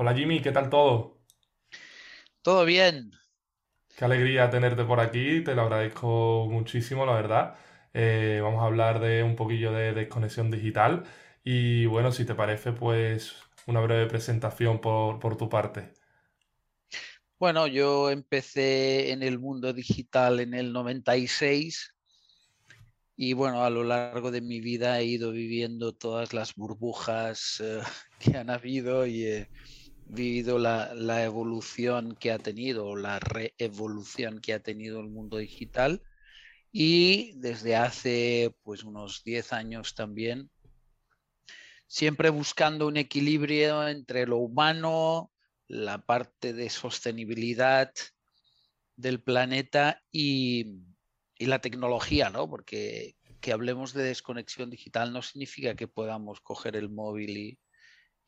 Hola Jimmy, ¿qué tal todo? Todo bien. Qué alegría tenerte por aquí, te lo agradezco muchísimo, la verdad. Eh, vamos a hablar de un poquillo de desconexión digital y bueno, si te parece, pues una breve presentación por, por tu parte. Bueno, yo empecé en el mundo digital en el 96 y bueno, a lo largo de mi vida he ido viviendo todas las burbujas eh, que han habido y he vivido la, la evolución que ha tenido, la reevolución que ha tenido el mundo digital. Y desde hace pues unos 10 años también siempre buscando un equilibrio entre lo humano, la parte de sostenibilidad del planeta y, y la tecnología, ¿no? Porque que hablemos de desconexión digital no significa que podamos coger el móvil y,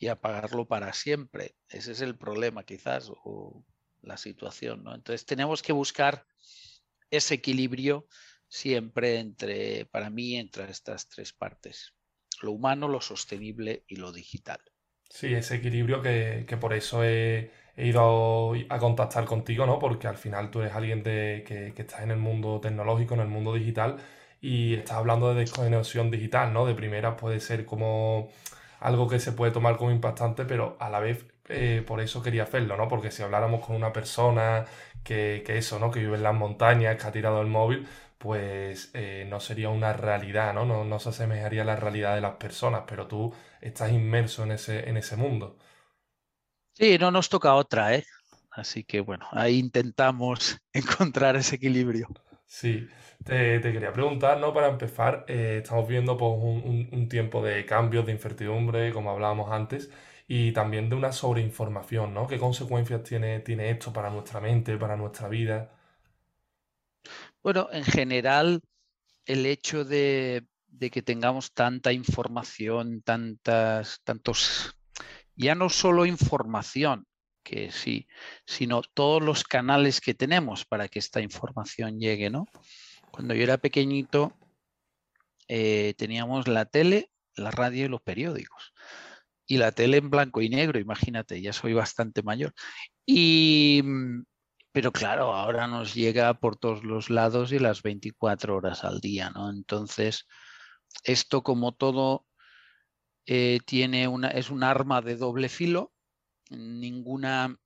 y apagarlo para siempre. Ese es el problema quizás o la situación, ¿no? Entonces tenemos que buscar ese equilibrio siempre entre, para mí, entre estas tres partes lo humano, lo sostenible y lo digital. Sí, ese equilibrio que, que por eso he, ido a contactar contigo, ¿no? Porque al final tú eres alguien de, que, que estás en el mundo tecnológico, en el mundo digital, y estás hablando de desconexión digital, ¿no? De primera puede ser como algo que se puede tomar como impactante, pero a la vez eh, por eso quería hacerlo, ¿no? Porque si habláramos con una persona que, que eso, ¿no? Que vive en las montañas, que ha tirado el móvil, pues eh, no sería una realidad, ¿no? ¿no? No se asemejaría a la realidad de las personas, pero tú estás inmerso en ese, en ese mundo. Sí, no nos toca otra, ¿eh? Así que bueno, ahí intentamos encontrar ese equilibrio. Sí, te, te quería preguntar, ¿no? Para empezar, eh, estamos viendo pues, un, un- tiempo de cambios, de incertidumbre, como hablábamos antes, y también de una sobreinformación, ¿no? ¿Qué consecuencias tiene, tiene esto para nuestra mente, para nuestra vida? Bueno, en general, el hecho de, de que tengamos tanta información, tantas, tantos, ya no solo información, que sí, sino todos los canales que tenemos para que esta información llegue, ¿no? Cuando yo era pequeñito, eh, teníamos la tele, la radio y los periódicos. Y la tele en blanco y negro, imagínate, ya soy bastante mayor. Y, mm, pero claro, ahora nos llega por todos los lados y las 24 horas al día, ¿no? Entonces, esto como todo eh, tiene una, es un arma de doble filo. Ninguna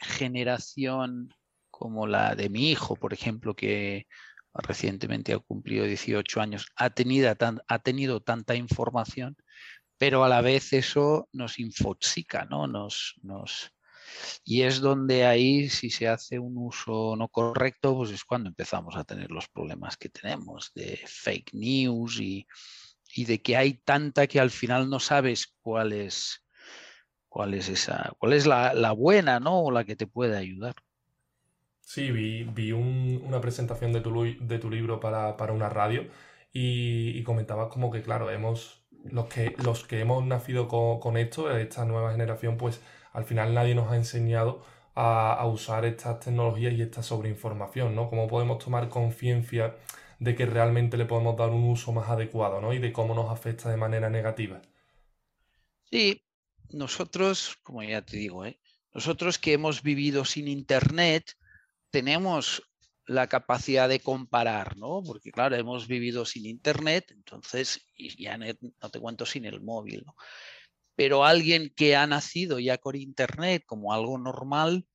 generación como la de mi hijo, por ejemplo, que recientemente ha cumplido 18 años, ha tenido, tanta información, pero a la vez eso nos infoxica, ¿no? Nos, nos, y es donde ahí, si se hace un uso no correcto, pues es cuando empezamos a tener los problemas que tenemos de fake news y, y de que hay tanta que al final no sabes cuál es, cuál es esa, cuál es la, la buena, ¿no? O la que te puede ayudar. Sí, vi, vi un- una presentación de tu, de tu libro para, para una radio y, y comentabas como que, claro, hemos, los que, los que hemos nacido con, con esto, esta nueva generación, pues al final nadie nos ha enseñado a, a usar estas tecnologías y esta sobreinformación, ¿no? Cómo podemos tomar conciencia de que realmente le podemos dar un uso más adecuado, ¿no? Y de cómo nos afecta de manera negativa. Sí, nosotros, como ya te digo, ¿eh? nosotros que hemos vivido sin internet, tenemos la capacidad de comparar, ¿no? Porque claro, hemos vivido sin internet, entonces, y ya no te cuento sin el móvil, ¿no? Pero alguien que ha nacido ya con internet como algo normal,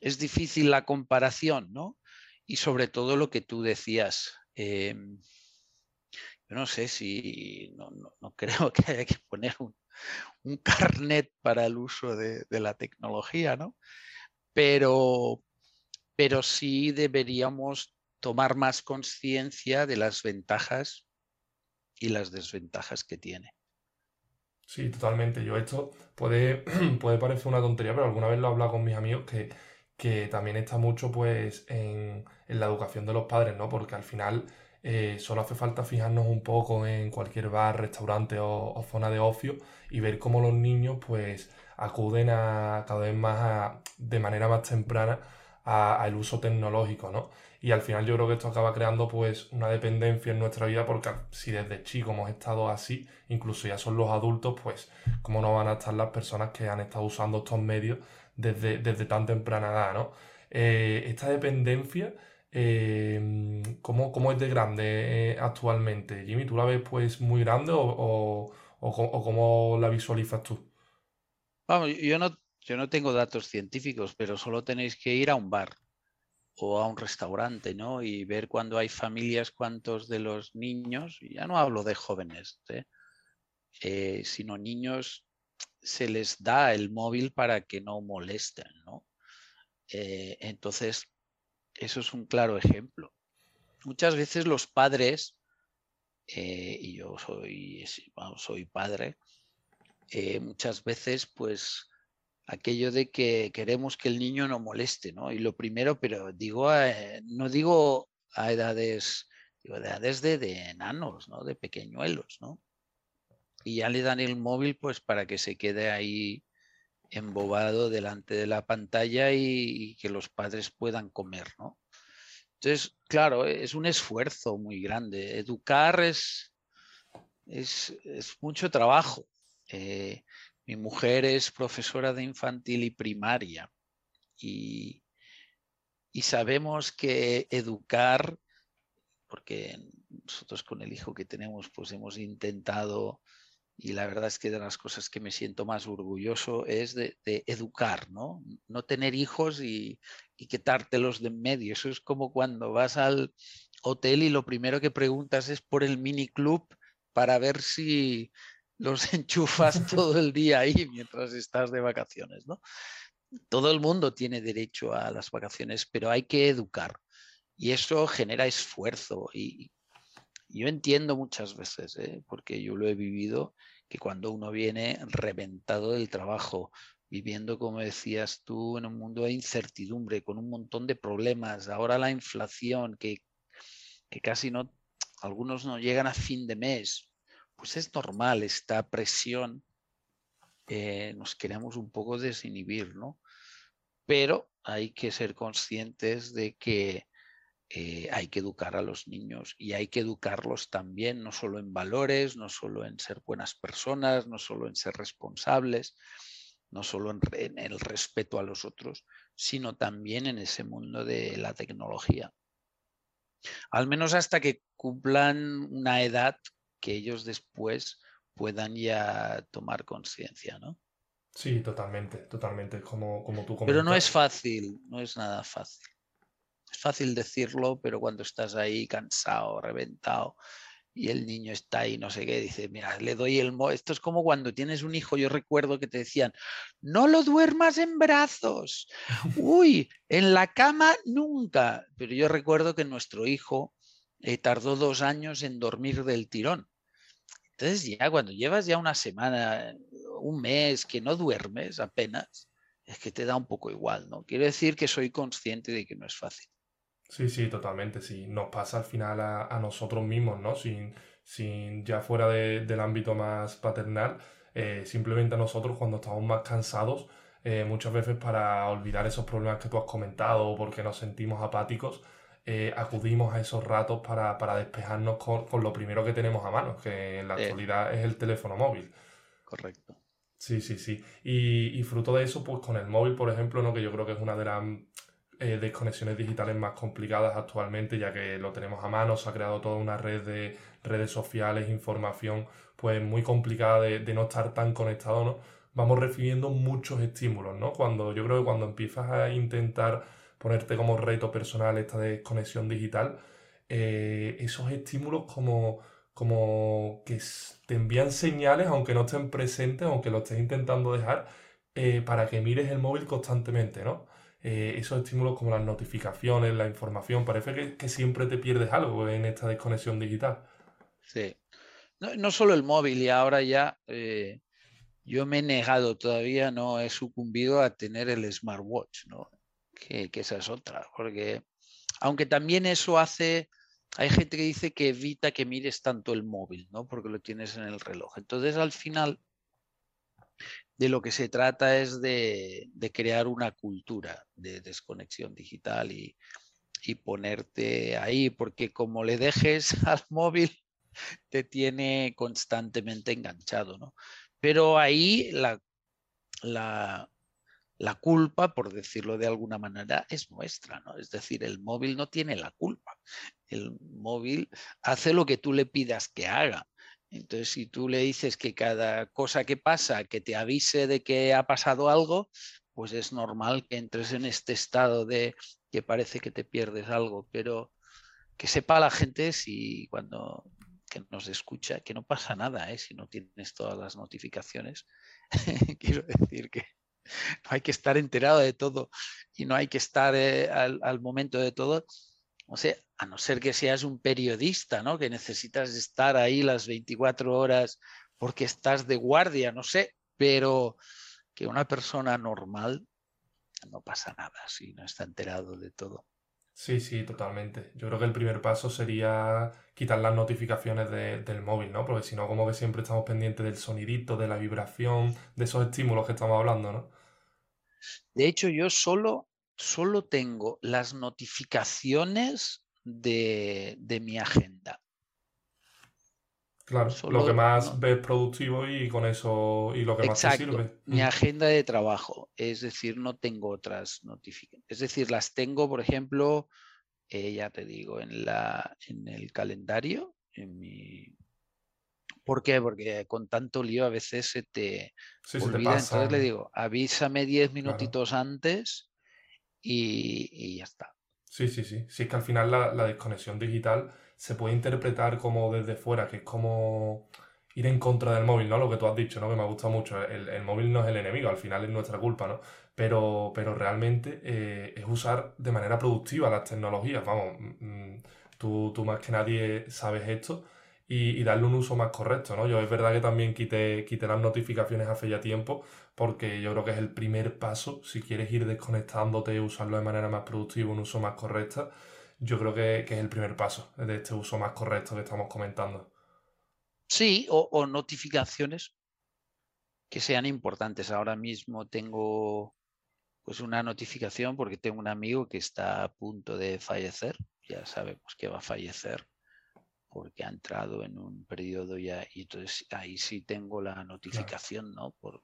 es difícil la comparación, ¿no? Y sobre todo lo que tú decías, em, yo no sé si, no, no- no creo que haya que poner un, un carnet para el uso de, la tecnología, ¿no? Pero, pero sí deberíamos tomar más conciencia de las ventajas y las desventajas que tiene. Sí, totalmente. Yo esto puede, puede parecer una tontería, pero alguna vez lo he hablado con mis amigos que, que también está mucho pues en, en la educación de los padres, ¿no? Porque al final eh, solo hace falta fijarnos un poco en cualquier bar, restaurante o, zona de ocio y ver cómo los niños pues acuden a cada vez más a- de manera más temprana al uso tecnológico, ¿no? Y al final yo creo que esto acaba creando pues una dependencia en nuestra vida porque si desde chico hemos estado así, incluso ya son los adultos, pues cómo no van a estar las personas que han estado usando estos medios desde, desde tan temprana edad, ¿no? Eh, esta dependencia, eh, ¿cómo, es de grande eh, actualmente? Jimmy, ¿tú la ves pues muy grande o, o, cómo la visualizas tú? Vamos, yo no, yo no tengo datos científicos, pero solo tenéis que ir a un bar o a un restaurante, ¿no? Y ver cuando hay familias, cuántos de los niños, ya no hablo de jóvenes, sino niños, se les da el móvil para que no molesten, ¿no? Eh, entonces, eso es un claro ejemplo. Muchas veces los padres, eh, y yo soy, soy padre, eh, muchas veces pues aquello de que queremos que el niño no moleste, ¿no? Y lo primero, pero digo, no digo a edades, digo, de edades de, de enanos, ¿no? De pequeñuelos, ¿no? Y ya le dan el móvil pues para que se quede ahí embobado delante de la pantalla y, que los padres puedan comer, ¿no? Entonces, claro, es un esfuerzo muy grande. Educar es, es, mucho trabajo. Eh, mi mujer es profesora de infantil y primaria y, y sabemos que educar, porque nosotros con el hijo que tenemos, pues hemos intentado y la verdad es que de las cosas que me siento más orgulloso es de, educar, ¿no? No tener hijos y, y quitártelos de en medio. Eso es como cuando vas al hotel y lo primero que preguntas es por el mini club para ver si los enchufas todo el día ahí mientras estás de vacaciones, ¿no? Todo el mundo tiene derecho a las vacaciones, pero hay que educar. Y eso genera esfuerzo y, yo entiendo muchas veces, ¿eh? porque yo lo he vivido, que cuando uno viene reventado del trabajo, viviendo, como decías tú, en un mundo de incertidumbre, con un montón de problemas, ahora la inflación, que, que casi no, algunos no llegan a fin de mes, pues es normal esta presión, eh, nos queremos un poco desinhibir, ¿no? Pero hay que ser conscientes de que eh, hay que educar a los niños y hay que educarlos también, no solo en valores, no solo en ser buenas personas, no solo en ser responsables, no solo en, el respeto a los otros, sino también en ese mundo de la tecnología. Al menos hasta que cumplan una edad que ellos después puedan ya tomar conciencia, ¿no? Sí, totalmente, totalmente, como, como tú comentas. Pero no es fácil, no es nada fácil. Es fácil decirlo, pero cuando estás ahí cansado, reventado, y el niño está ahí, no sé qué, dice, mira, le doy el... Mo Esto es como cuando tienes un hijo, yo recuerdo que te decían, no lo duermas en brazos, uy, en la cama nunca. Pero yo recuerdo que nuestro hijo eh, tardó dos años en dormir del tirón. Entonces ya cuando llevas ya una semana, un mes que no duermes apenas, es que te da un poco igual, ¿no? Quiero decir que soy consciente de que no es fácil. Sí, sí, totalmente. Sí, nos pasa al final a, nosotros mismos, ¿no? Sin, sin ya fuera del ámbito más paternal, eh, simplemente a nosotros cuando estamos más cansados, eh, muchas veces para olvidar esos problemas que tú has comentado o porque nos sentimos apáticos, eh, acudimos a esos ratos para, despejarnos con, lo primero que tenemos a mano, que en la actualidad es el teléfono móvil. Correcto. Sí, sí, sí. Y, y, fruto de eso, pues con el móvil, por ejemplo, ¿no? que yo creo que es una de las eh, desconexiones digitales más complicadas actualmente, ya que lo tenemos a mano, se ha creado toda una red de redes sociales, información, pues muy complicada de, no estar tan conectado, ¿no? Vamos recibiendo muchos estímulos, ¿no? Cuando yo creo que cuando empiezas a intentar ponerte como reto personal esta desconexión digital, eh, esos estímulos como, como que te envían señales, aunque no estén presentes, aunque lo estés intentando dejar, eh, para que mires el móvil constantemente, ¿no? Eh, esos estímulos como las notificaciones, la información, parece que, siempre te pierdes algo en esta desconexión digital. Sí. No, solo el móvil, y ahora ya eh, yo me he negado todavía, no he sucumbido a tener el smartwatch, ¿no? Que, que esa es otra, porque aunque también eso hace, hay gente que dice que evita que mires tanto el móvil, ¿no? Porque lo tienes en el reloj. Entonces al final de lo que se trata es de, crear una cultura de desconexión digital y, ponerte ahí, porque como le dejes al móvil, te tiene constantemente enganchado, ¿no? Pero ahí la, la, la culpa, por decirlo de alguna manera, es nuestra, ¿no? Es decir, el móvil no tiene la culpa. El móvil hace lo que tú le pidas que haga. Entonces, si tú le dices que cada cosa que pasa, que te avise de que ha pasado algo, pues es normal que entres en este estado de que parece que te pierdes algo, pero que sepa la gente si cuando que nos escucha que no pasa nada, ¿eh? si no tienes todas las notificaciones. Quiero decir que no hay que estar enterado de todo y no hay que estar eh, al, momento de todo. O sea, a no ser que seas un periodista, ¿no? Que necesitas estar ahí las 24 horas porque estás de guardia, no sé, pero que una persona normal no pasa nada si no está enterado de todo. Sí, sí, totalmente. Yo creo que el primer paso sería quitar las notificaciones del móvil, ¿no? Porque si no, como que siempre estamos pendientes del sonidito, de la vibración, de esos estímulos que estamos hablando, ¿no? De hecho, yo solo, solo tengo las notificaciones de, mi agenda. Claro, lo que más ves productivo y con eso y lo que más te sirve. Mi agenda de trabajo, es decir, no tengo otras notificaciones. Es decir, las tengo, por ejemplo, eh, ya te digo, en, la, en el calendario, en mi, ¿Por qué? Porque con tanto lío a veces se te olvida. Entonces le digo, avísame 10 minutitos antes y, ya está. Sí, sí, sí. Sí, es que al final la, desconexión digital se puede interpretar como desde fuera, que es como ir en contra del móvil, ¿no? Lo que tú has dicho, ¿no? Que me ha gustado mucho. El, móvil no es el enemigo, al final es nuestra culpa, ¿no? Pero, pero realmente eh, es usar de manera productiva las tecnologías. Vamos, mm, mm, tú, tú más que nadie sabes esto y, darle un uso más correcto, ¿no? Yo es verdad que también quité, quité las notificaciones hace ya tiempo, porque yo creo que es el primer paso, si quieres ir desconectándote y usarlo de manera más productiva, un uso más correcto, yo creo que, es el primer paso de este uso más correcto que estamos comentando. Sí, o, o notificaciones que sean importantes. Ahora mismo tengo pues una notificación porque tengo un amigo que está a punto de fallecer, ya sabemos que va a fallecer porque ha entrado en un periodo ya y entonces ahí sí tengo la notificación, ¿no? Por,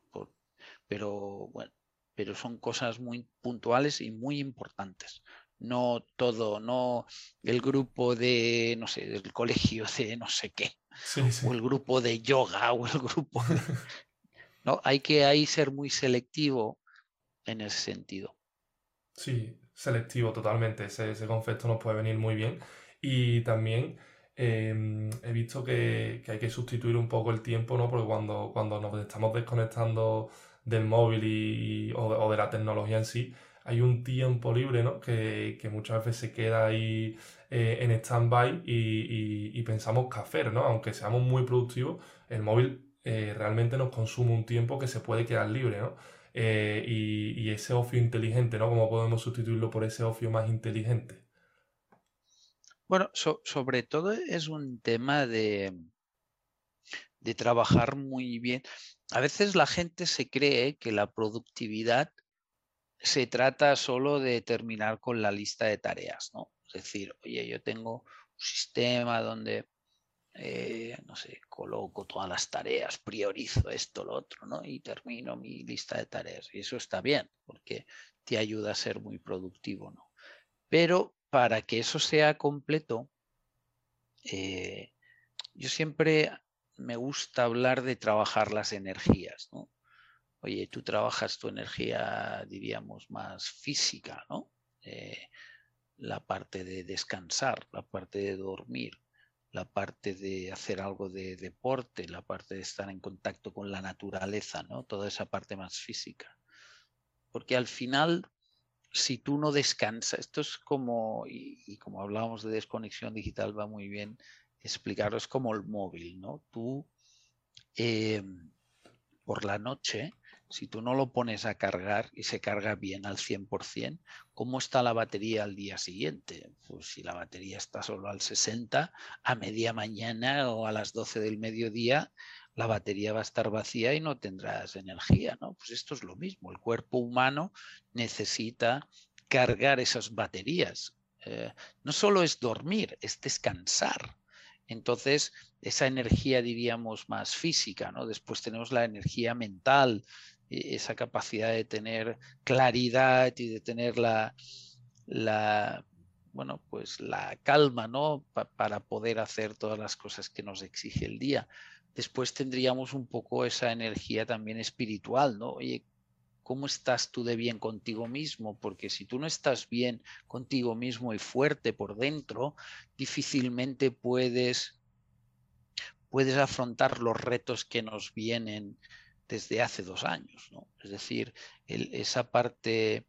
pero bueno, pero son cosas muy puntuales y muy importantes. No todo, no el grupo de, no sé, del colegio de no sé qué, o el grupo de yoga, o el grupo... no, hay que ahí ser muy selectivo en ese sentido. Sí, selectivo totalmente. Ese, ese concepto nos puede venir muy bien. Y también Em, he visto que, hay que sustituir un poco el tiempo, ¿no? Porque cuando, cuando nos estamos desconectando del móvil y, o, de la tecnología en sí, hay un tiempo libre, ¿no? Que, muchas veces se queda ahí eh, en stand-by y, pensamos qué hacer, ¿no? Aunque seamos muy productivos, el móvil eh, realmente nos consume un tiempo que se puede quedar libre, ¿no? Eh, y, ese ocio inteligente, ¿no? ¿Cómo podemos sustituirlo por ese ocio más inteligente? Bueno, sobre todo es un tema de, de trabajar muy bien. A veces la gente se cree que la productividad se trata solo de terminar con la lista de tareas, ¿no? Es decir, oye, yo tengo un sistema donde, eh, no sé, coloco todas las tareas, priorizo esto, lo otro, ¿no? Y termino mi lista de tareas. Y eso está bien, porque te ayuda a ser muy productivo, ¿no? Pero para que eso sea completo, eh, yo siempre me gusta hablar de trabajar las energías, ¿no? Oye, tú trabajas tu energía, diríamos, más física, ¿no? Eh, la parte de descansar, la parte de dormir, la parte de hacer algo de deporte, la parte de estar en contacto con la naturaleza, ¿no? Toda esa parte más física. Porque al final si tú no descansas, esto es como, y, como hablábamos de desconexión digital, va muy bien explicarlo, como el móvil, ¿no? Tú em, por la noche, si tú no lo pones a cargar y se carga bien al 100%, ¿cómo está la batería al día siguiente? Pues si la batería está solo al 60, a media mañana o a las 12 del mediodía, la batería va a estar vacía y no tendrás energía, ¿no? Pues esto es lo mismo, el cuerpo humano necesita cargar esas baterías. Eh, no solo es dormir, es descansar. Entonces, esa energía, diríamos, más física, ¿no? Después tenemos la energía mental, e, esa capacidad de tener claridad y de tener la, la bueno, pues la calma, ¿no? para poder hacer todas las cosas que nos exige el día. Después tendríamos un poco esa energía también espiritual, ¿no? Oye, ¿cómo estás tú de bien contigo mismo? Porque si tú no estás bien contigo mismo y fuerte por dentro, difícilmente puedes, puedes afrontar los retos que nos vienen desde hace dos años, ¿no? Es decir, esa parte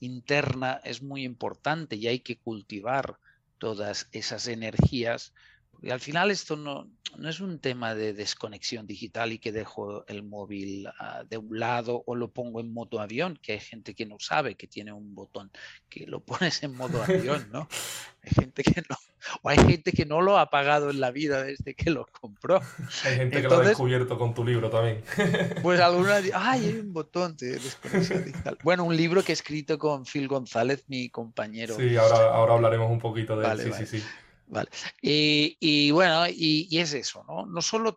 interna es muy importante y hay que cultivar todas esas energías. Porque al final esto no, no es un tema de desconexión digital y que dejo el móvil ah, de un lado o lo pongo en modo avión, que hay gente que no sabe que tiene un botón que lo pones en modo avión, ¿no? Hay gente que no, o hay gente que no lo ha pagado en la vida desde que lo compró. Hay gente que lo ha descubierto con tu libro también. Pues alguna ay, hay un botón de desconexión digital. Bueno, un libro que he escrito con Phil González, mi compañero. Sí, ahora, ahora hablaremos un poquito de él. Sí, sí, sí. Vale. Y, bueno, y, es eso, ¿no? No solo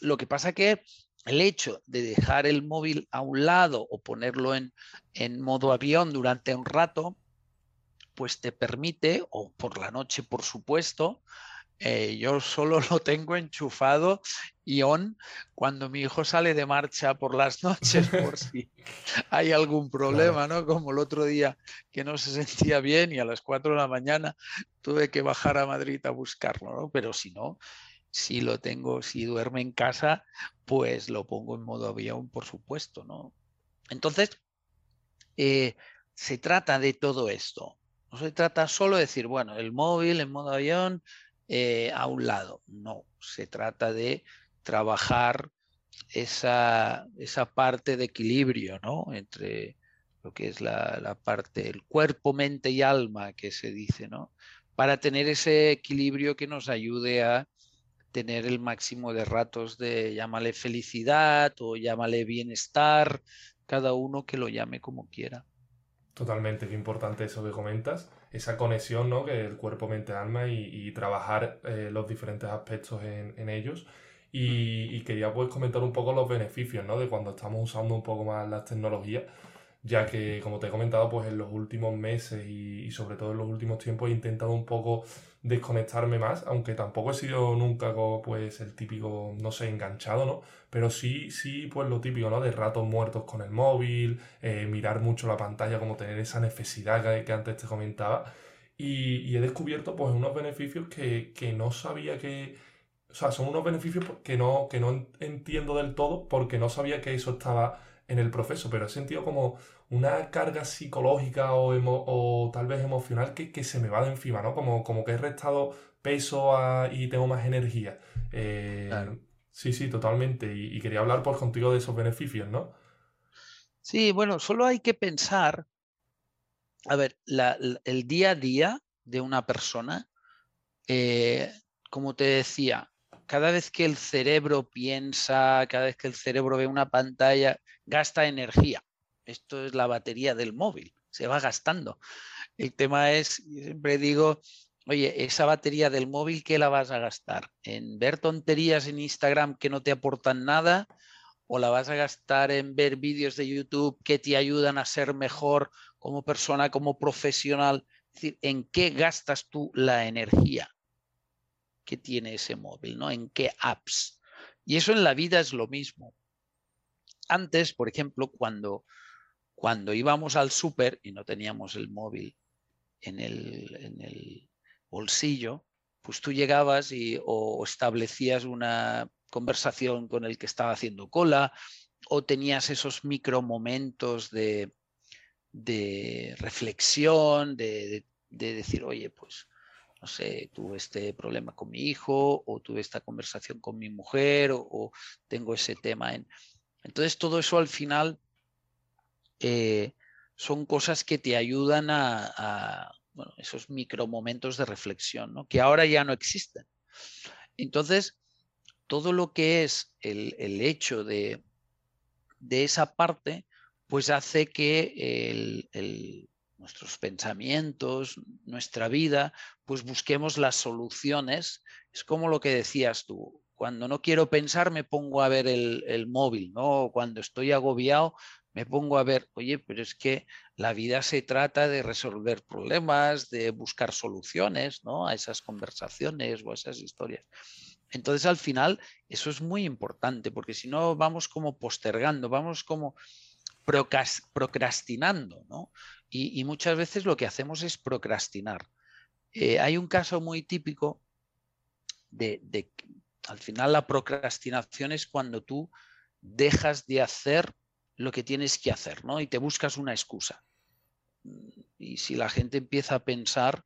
lo que pasa que el hecho de dejar el móvil a un lado o ponerlo en, en modo avión durante un rato, pues te permite, o por la noche por supuesto, eh, yo solo lo tengo enchufado y on cuando mi hijo sale de marcha por las noches por si hay algún problema, ¿no? Como el otro día que no se sentía bien y a las 4 de la mañana tuve que bajar a Madrid a buscarlo, ¿no? Pero si no, si lo tengo, si duerme en casa, pues lo pongo en modo avión, por supuesto, ¿no? Entonces, eh, se trata de todo esto. No se trata solo de decir, bueno, el móvil en modo avión, eh, a un lado. No, se trata de trabajar esa, esa parte de equilibrio ¿no? entre lo que es la, la, parte, el cuerpo, mente y alma que se dice, ¿no? para tener ese equilibrio que nos ayude a tener el máximo de ratos de llámale felicidad o llámale bienestar, cada uno que lo llame como quiera. Totalmente, qué importante eso que comentas esa conexión, ¿no? Que el cuerpo, mente, alma y, trabajar eh, los diferentes aspectos en, ellos. Y, quería pues comentar un poco los beneficios, ¿no? De cuando estamos usando un poco más las tecnologías, ya que, como te he comentado, pues en los últimos meses y, sobre todo en los últimos tiempos he intentado un poco desconectarme más, aunque tampoco he sido nunca pues el típico, no sé, enganchado, ¿no? Pero sí, sí, pues lo típico, ¿no? De ratos muertos con el móvil, eh, mirar mucho la pantalla, como tener esa necesidad que, antes te comentaba. Y, he descubierto pues unos beneficios que, que, no sabía que... O sea, son unos beneficios que no, que no entiendo del todo porque no sabía que eso estaba en el proceso, pero he sentido como una carga psicológica o, o tal vez emocional que, que, se me va de encima, ¿no? Como, como que he restado peso y tengo más energía. Eh, sí, sí, totalmente. Y, quería hablar pues contigo de esos beneficios, ¿no? Sí, bueno, solo hay que pensar, a ver, el día a día de una persona, eh, como te decía, cada vez que el cerebro piensa, cada vez que el cerebro ve una pantalla, gasta energía. Esto es la batería del móvil, se va gastando. El tema es, siempre digo, oye, esa batería del móvil, ¿qué la vas a gastar? ¿En ver tonterías en Instagram que no te aportan nada? ¿O la vas a gastar en ver vídeos de YouTube que te ayudan a ser mejor como persona, como profesional? Es decir, ¿en qué gastas tú la energía que tiene ese móvil? ¿no? ¿En qué apps? Y eso en la vida es lo mismo. Antes, por ejemplo, cuando cuando íbamos al súper y no teníamos el móvil en el, bolsillo, pues tú llegabas y o establecías una conversación con el que estaba haciendo cola o tenías esos micro momentos de, reflexión, de, decir, oye, pues no sé, tuve este problema con mi hijo o tuve esta conversación con mi mujer o, tengo ese tema en... Entonces todo eso al final eh, son cosas que te ayudan a, bueno, esos micromomentos de reflexión, ¿no? que ahora ya no existen. Entonces, todo lo que es el, hecho de, de, esa parte, pues hace que nuestros pensamientos, nuestra vida, pues busquemos las soluciones. Es como lo que decías tú, cuando no quiero pensar me pongo a ver el, el móvil, ¿no? Cuando estoy agobiado me pongo a ver, oye, pero es que la vida se trata de resolver problemas, de buscar soluciones ¿no? a esas conversaciones o a esas historias. Entonces, al final, eso es muy importante, porque si no, vamos como postergando, vamos como procrastinando, ¿no? Y, muchas veces lo que hacemos es procrastinar. Eh, hay un caso muy típico de, de, al final, la procrastinación es cuando tú dejas de hacer lo que tienes que hacer, ¿no? Y te buscas una excusa. Y si la gente empieza a pensar,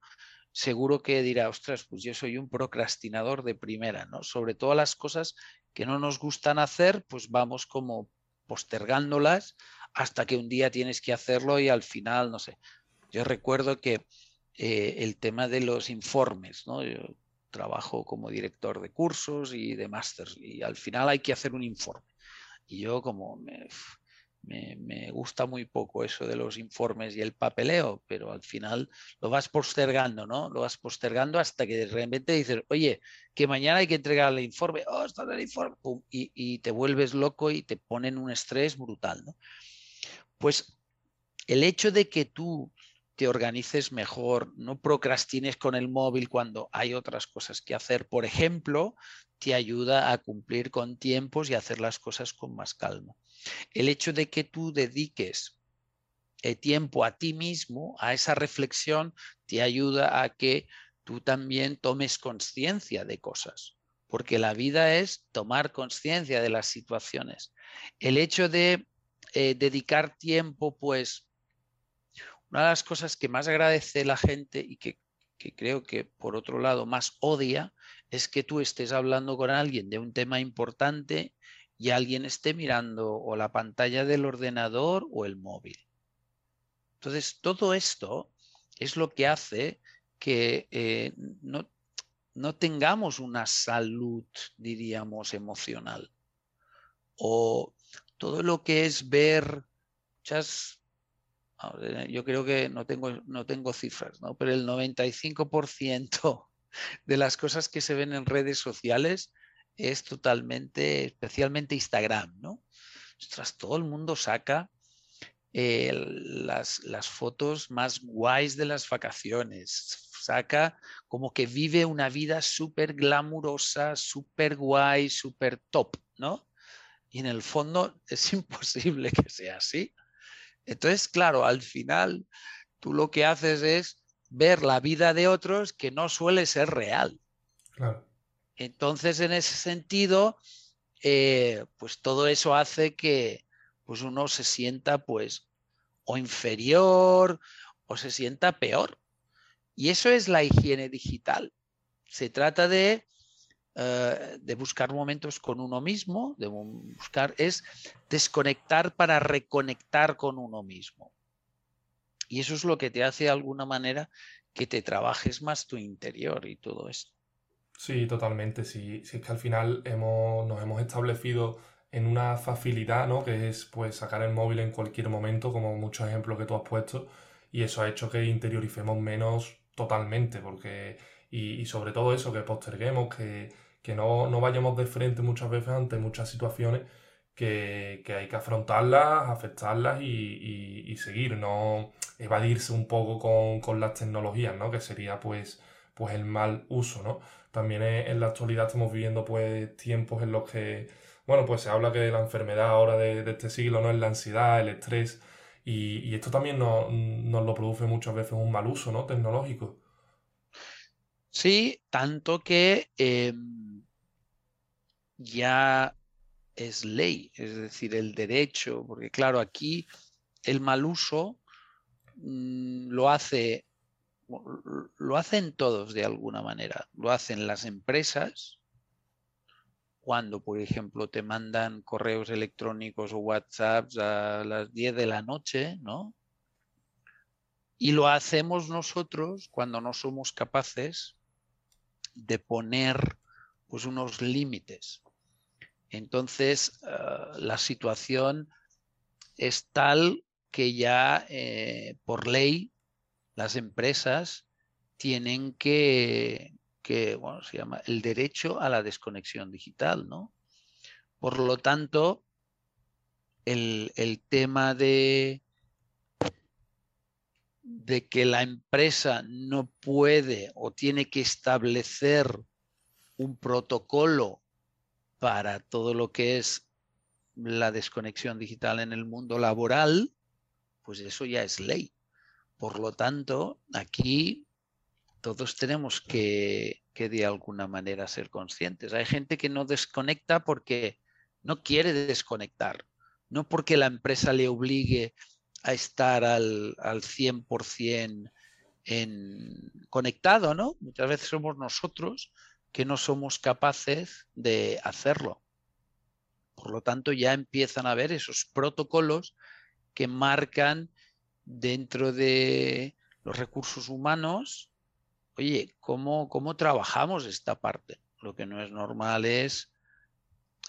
seguro que dirá, ostras, pues yo soy un procrastinador de primera, ¿no? Sobre todas las cosas que no nos gustan hacer, pues vamos como postergándolas hasta que un día tienes que hacerlo y al final, no sé. Yo recuerdo que eh, el tema de los informes, ¿no? Yo trabajo como director de cursos y de másters y al final hay que hacer un informe. Y yo como me, me, gusta muy poco eso de los informes y el papeleo, pero al final lo vas postergando, ¿no? Lo vas postergando hasta que de repente dices, oye, que mañana hay que entregar el informe, oh, está el informe, y, y, te vuelves loco y te ponen un estrés brutal, ¿no? Pues el hecho de que tú te organices mejor, no procrastines con el móvil cuando hay otras cosas que hacer, por ejemplo, te ayuda a cumplir con tiempos y hacer las cosas con más calma. El hecho de que tú dediques el tiempo a ti mismo, a esa reflexión, te ayuda a que tú también tomes conciencia de cosas, porque la vida es tomar conciencia de las situaciones. El hecho de eh, dedicar tiempo, pues, una de las cosas que más agradece la gente y que, creo que por otro lado más odia, es que tú estés hablando con alguien de un tema importante y alguien esté mirando o la pantalla del ordenador o el móvil. Entonces, todo esto es lo que hace que eh, no, no tengamos una salud, diríamos, emocional. O todo lo que es ver yo creo que no tengo, no tengo cifras, ¿no? pero el 95% de las cosas que se ven en redes sociales es totalmente, especialmente Instagram, ¿no? Ostras, todo el mundo saca eh, las, las, fotos más guays de las vacaciones, saca como que vive una vida súper glamurosa, súper guay, súper top, ¿no? Y en el fondo es imposible que sea así. Entonces, claro, al final tú lo que haces es ver la vida de otros que no suele ser real. Entonces, en ese sentido, eh, pues todo eso hace que pues uno se sienta pues o inferior o se sienta peor. Y eso es la higiene digital. Se trata de, eh, de buscar momentos con uno mismo, de buscar, es desconectar para reconectar con uno mismo. Y eso es lo que te hace de alguna manera que te trabajes más tu interior y todo esto. Sí, totalmente. Sí, sí es que al final hemos, nos hemos establecido en una facilidad, ¿no? Que es pues sacar el móvil en cualquier momento, como muchos ejemplos que tú has puesto, y eso ha hecho que interioricemos menos totalmente, porque, y, sobre todo eso, que posterguemos, que, que no, no, vayamos de frente muchas veces ante muchas situaciones que, hay que afrontarlas, aceptarlas y, seguir, no evadirse un poco con, las tecnologías, ¿no? Que sería pues, pues el mal uso, ¿no? También en la actualidad estamos viviendo pues tiempos en los que, bueno, pues se habla que la enfermedad ahora de, este siglo no es la ansiedad, el estrés, y, esto también nos lo produce muchas veces un mal uso, ¿no? Tecnológico. Sí, tanto que em, ya es ley, es decir, el derecho, porque claro, aquí el mal uso mm, lo hace lo hacen todos de alguna manera. Lo hacen las empresas cuando, por ejemplo, te mandan correos electrónicos o WhatsApps a las 10 de la noche, ¿no? Y lo hacemos nosotros cuando no somos capaces de poner pues unos límites Entonces, ah, la situación es tal que ya eh, por ley las empresas tienen que, que, bueno, se llama el derecho a la desconexión digital, ¿no? Por lo tanto, el, el tema de, de que la empresa no puede o tiene que establecer un protocolo para todo lo que es la desconexión digital en el mundo laboral, pues eso ya es ley. Por lo tanto, aquí todos tenemos que, que de alguna manera ser conscientes. Hay gente que no desconecta porque no quiere desconectar, no porque la empresa le obligue a estar al, al 100% en, conectado, ¿no? Muchas veces somos nosotros que no somos capaces de hacerlo. Por lo tanto, ya empiezan a haber esos protocolos que marcan dentro de los recursos humanos, oye, ¿cómo, cómo trabajamos esta parte? Lo que no es normal es,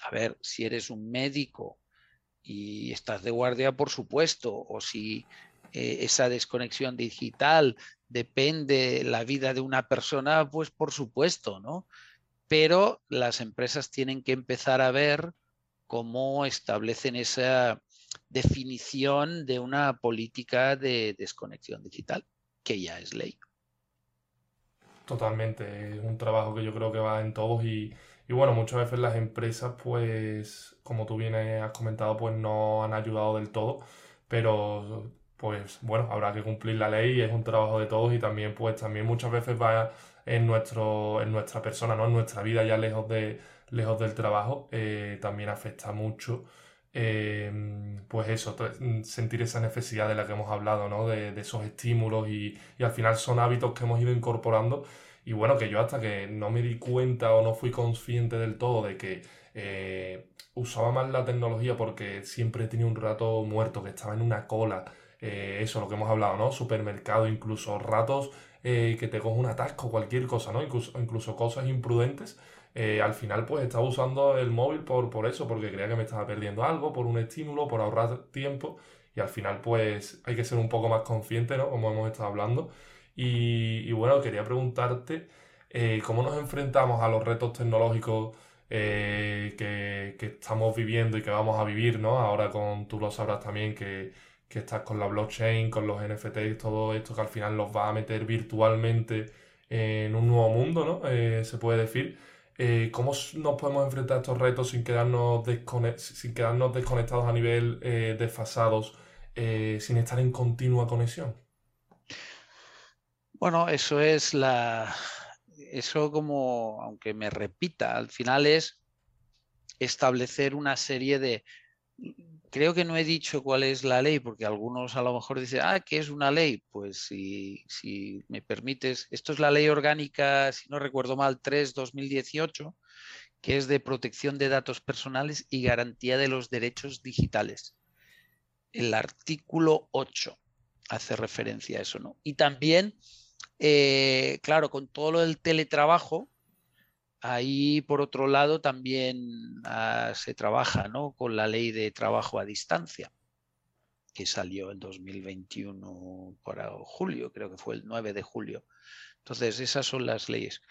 a ver, si eres un médico y estás de guardia, por supuesto, o si eh, esa desconexión digital depende la vida de una persona, pues por supuesto, ¿no? Pero las empresas tienen que empezar a ver cómo establecen esa definición de una política de desconexión digital, que ya es ley. Totalmente, es un trabajo que yo creo que va en todos y, y bueno, muchas veces las empresas, pues, como tú bien has comentado, pues no han ayudado del todo, pero pues bueno, habrá que cumplir la ley y es un trabajo de todos y también pues también muchas veces va en nuestro, en nuestra persona, ¿no? En nuestra vida ya lejos de, lejos del trabajo, eh, también afecta mucho. Em, pues eso, sentir esa necesidad de la que hemos hablado, ¿no? De, esos estímulos y, y, al final son hábitos que hemos ido incorporando y bueno, que yo hasta que no me di cuenta o no fui consciente del todo de que eh, usaba más la tecnología porque siempre tenía un rato muerto, que estaba en una cola, eh, eso, lo que hemos hablado, ¿no? Supermercado, incluso ratos eh, que te coge un atasco, cualquier cosa, ¿no? Incluso, incluso cosas imprudentes. Al final, pues estaba usando el móvil por, por eso, porque creía que me estaba perdiendo algo, por un estímulo, por ahorrar tiempo. Y al final, pues hay que ser un poco más consciente, ¿no? Como hemos estado hablando. Y, bueno, quería preguntarte eh, cómo nos enfrentamos a los retos tecnológicos eh, que, estamos viviendo y que vamos a vivir, ¿no? Ahora con, tú lo sabrás también que, estás con la blockchain, con los NFTs, todo esto que al final los va a meter virtualmente en un nuevo mundo, ¿no? Eh, se puede decir. ¿Cómo nos podemos enfrentar a estos retos sin quedarnos, sin quedarnos desconectados a nivel desfasados, sin estar en continua conexión? Bueno, eso es la. Eso, como, aunque me repita, al final es establecer una serie de. Creo que no he dicho cuál es la ley, porque algunos a lo mejor dicen, ah, ¿qué es una ley? Pues si, si me permites, esto es la ley orgánica, si no recuerdo mal, 3-2018, que es de protección de datos personales y garantía de los derechos digitales. El artículo 8 hace referencia a eso, ¿no? Y también eh, claro, con todo lo del teletrabajo, ahí por otro lado también ah, se trabaja ¿no? con la ley de trabajo a distancia, que salió en 2021 para julio, creo que fue el 9 de julio. Entonces, esas son las leyes.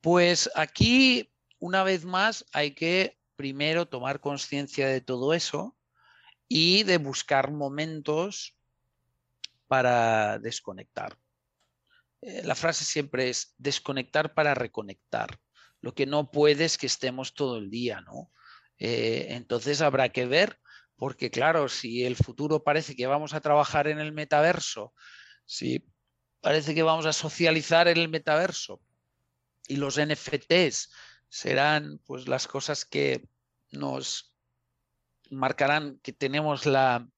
Pues aquí, una vez más, hay que primero tomar conciencia de todo eso y de buscar momentos para desconectar. Eh, la frase siempre es desconectar para reconectar. Lo que no puede es que estemos todo el día, ¿no? Eh, entonces habrá que ver, porque claro, si el futuro parece que vamos a trabajar en el metaverso, si parece que vamos a socializar en el metaverso y los NFTs serán pues las cosas que nos marcarán que tenemos la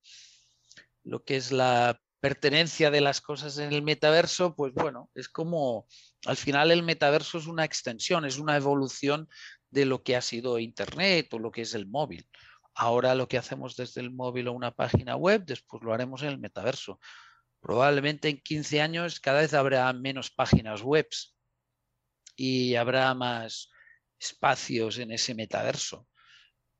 lo que es la pertenencia de las cosas en el metaverso, pues bueno, es como, al final el metaverso es una extensión, es una evolución de lo que ha sido Internet o lo que es el móvil. Ahora lo que hacemos desde el móvil o una página web, después lo haremos en el metaverso. Probablemente en 15 años cada vez habrá menos páginas web y habrá más espacios en ese metaverso.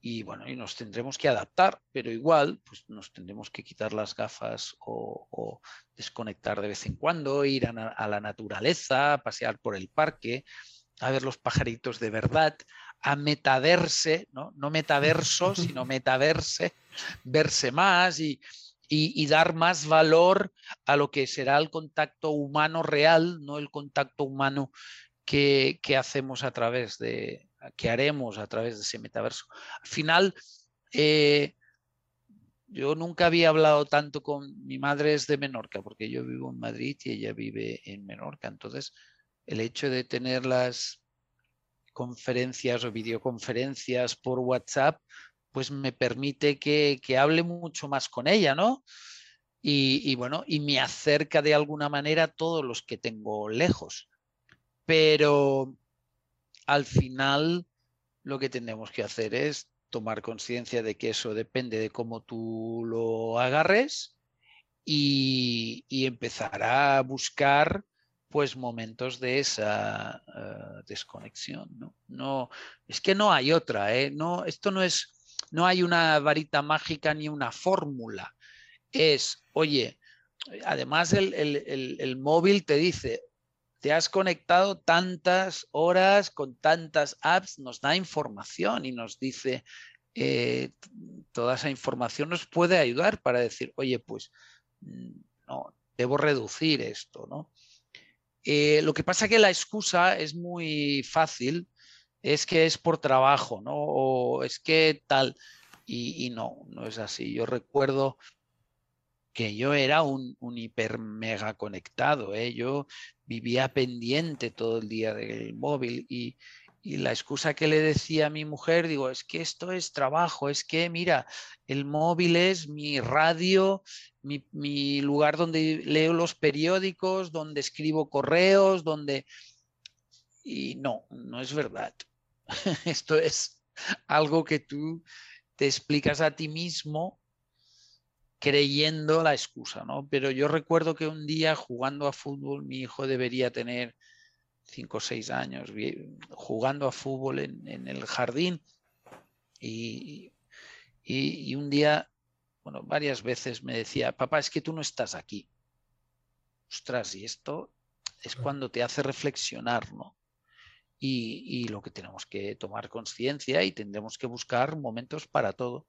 Y bueno, y nos tendremos que adaptar, pero igual pues nos tendremos que quitar las gafas o, desconectar de vez en cuando, ir a, la naturaleza, pasear por el parque, a ver los pajaritos de verdad, a metaverse, no, no metaverso, sino metaverse, verse más y, y, dar más valor a lo que será el contacto humano real, no el contacto humano que, que hacemos a través de, que haremos a través de ese metaverso. Al final, eh, yo nunca había hablado tanto con mi madre es de Menorca, porque yo vivo en Madrid y ella vive en Menorca. Entonces, el hecho de tener las conferencias o videoconferencias por WhatsApp, pues me permite que, hable mucho más con ella, ¿no? Y, y, bueno, y me acerca de alguna manera a todos los que tengo lejos. Pero al final lo que tenemos que hacer es tomar conciencia de que eso depende de cómo tú lo agarres y, empezar a buscar pues momentos de esa eh, desconexión. ¿no? ¿no? es que no hay otra, ¿eh? no, esto no es, no hay una varita mágica ni una fórmula. Es, oye, además el móvil te dice, te has conectado tantas horas con tantas apps, nos da información y nos dice, eh, toda esa información nos puede ayudar para decir, oye, pues mm, no, debo reducir esto, ¿no? Eh, lo que pasa que la excusa es muy fácil, es que es por trabajo, ¿no? O es que tal, y, y no, no es así. Yo recuerdo que yo era un, hiper mega conectado, ¿eh? yo vivía pendiente todo el día del móvil y, la excusa que le decía a mi mujer, digo, es que esto es trabajo, es que mira, el móvil es mi radio, mi, mi lugar donde leo los periódicos, donde escribo correos, donde... Y no, no es verdad. esto es algo que tú te explicas a ti mismo creyendo la excusa, ¿no? Pero yo recuerdo que un día jugando a fútbol, mi hijo debería tener cinco o seis años, jugando a fútbol en, el jardín y, y, un día, bueno, varias veces me decía, papá, es que tú no estás aquí. Ostras, y esto es cuando te hace reflexionar, ¿no? Y, y lo que tenemos que tomar conciencia y tendremos que buscar momentos para todo.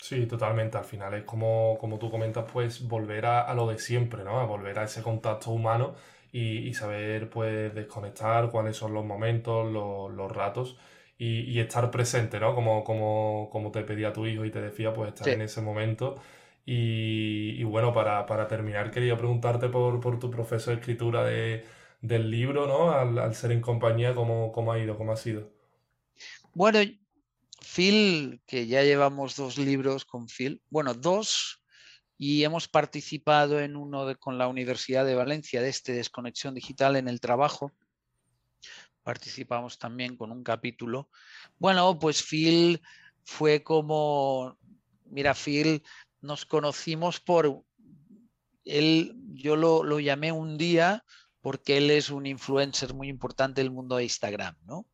Sí, totalmente. Al final es como, como tú comentas, pues volver a, lo de siempre, ¿no? A volver a ese contacto humano y, saber, pues, desconectar cuáles son los momentos, los, ratos y, estar presente, ¿no? Como, como, como te pedía tu hijo y te decía, pues, estar en ese momento. Y, bueno, para, terminar, quería preguntarte por, tu proceso de escritura de, del libro, ¿no? Al, ser en compañía, ¿cómo, ¿cómo ha ido? ¿Cómo ha sido? Bueno, Phil, que ya llevamos dos libros con Phil, bueno, dos, y hemos participado en uno con la Universidad de Valencia de este Desconexión Digital en el trabajo. Participamos también con un capítulo. Bueno, pues Phil fue como, mira, Phil, nos conocimos por, él, yo lo, lo llamé un día porque él es un influencer muy importante del mundo de Instagram, ¿no?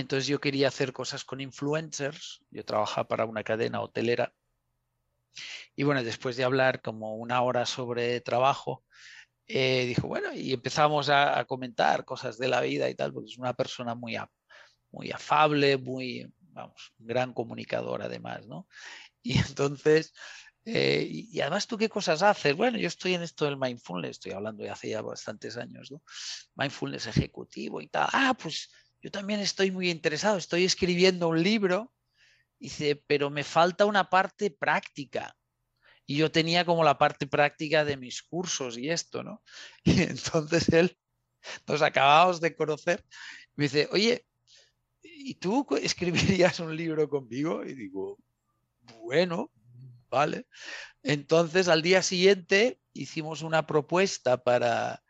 Entonces yo quería hacer cosas con influencers, yo trabajaba para una cadena hotelera y bueno, después de hablar como una hora sobre trabajo, eh, dijo, bueno, y empezamos a, comentar cosas de la vida y tal, porque es una persona muy, muy afable, muy, vamos, un gran comunicador además, ¿no? Y entonces, eh, y, además, ¿tú qué cosas haces? Bueno, yo estoy en esto del mindfulness, estoy hablando de hace ya bastantes años, ¿no? Mindfulness ejecutivo y tal. Ah, pues yo también estoy muy interesado, estoy escribiendo un libro, dice, pero me falta una parte práctica. Y yo tenía como la parte práctica de mis cursos y esto, ¿no? Y entonces él, nos acabamos de conocer, me dice, oye, ¿y tú escribirías un libro conmigo? Y digo, bueno, vale. Entonces al día siguiente hicimos una propuesta para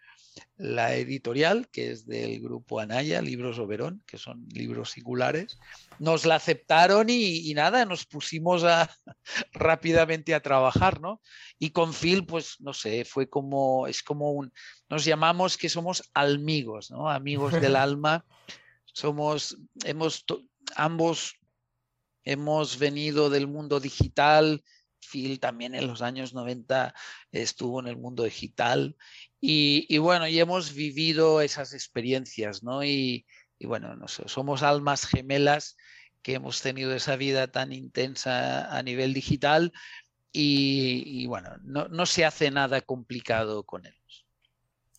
la editorial, que es del grupo Anaya, Libros Oberón, que son libros singulares, nos la aceptaron y, nada, nos pusimos a, rápidamente a trabajar, ¿no? Y con Phil, pues no sé, fue como, es como un, nos llamamos que somos amigos, ¿no? Amigos del alma, somos, hemos, ambos hemos venido del mundo digital. Phil también en los años 90 estuvo en el mundo digital y, bueno, y hemos vivido esas experiencias, ¿no? Y, bueno, somos almas gemelas que hemos tenido esa vida tan intensa a nivel digital y, bueno, no, se hace nada complicado con ellos.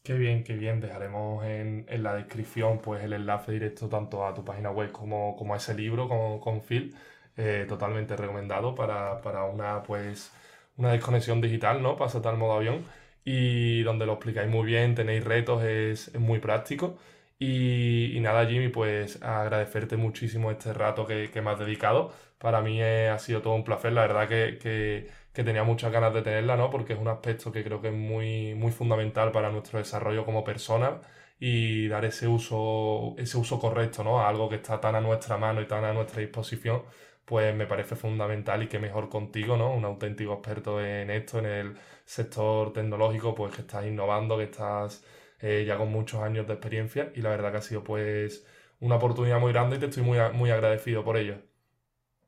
Qué bien, qué bien. Dejaremos en, la descripción pues el enlace directo tanto a tu página web como, como a ese libro con, con Phil. Eh, totalmente recomendado para, para, una pues una desconexión digital, ¿no? Para saltar al modo avión. Y donde lo explicáis muy bien, tenéis retos, es, es muy práctico. Y, nada, Jimmy, pues agradecerte muchísimo este rato que, que me has dedicado. Para mí ha sido todo un placer, la verdad que, que, que, tenía muchas ganas de tenerla, ¿no? Porque es un aspecto que creo que es muy, muy fundamental para nuestro desarrollo como personas y dar ese uso, ese uso correcto, ¿no? A algo que está tan a nuestra mano y tan a nuestra disposición, pues me parece fundamental y que mejor contigo, ¿no? Un auténtico experto en esto, en el sector tecnológico, pues que estás innovando, que estás eh, ya con muchos años de experiencia y la verdad que ha sido pues una oportunidad muy grande y te estoy muy, muy agradecido por ello.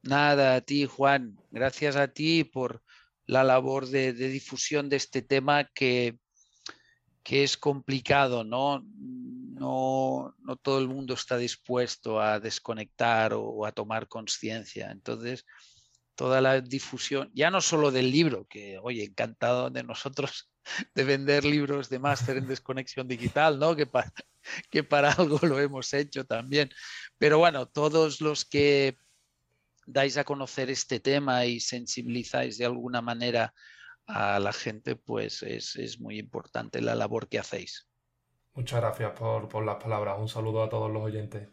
Nada, a ti Juan, gracias a ti por la labor de, difusión de este tema que, que es complicado, ¿no? No, no todo el mundo está dispuesto a desconectar o a tomar conciencia. Entonces, toda la difusión, ya no solo del libro, que, oye, encantado de nosotros de vender libros de máster en desconexión digital, ¿no? Que para, que para algo lo hemos hecho también. Pero bueno, todos los que dais a conocer este tema y sensibilizáis de alguna manera a la gente, pues es, muy importante la labor que hacéis. Muchas gracias por, por las palabras. Un saludo a todos los oyentes.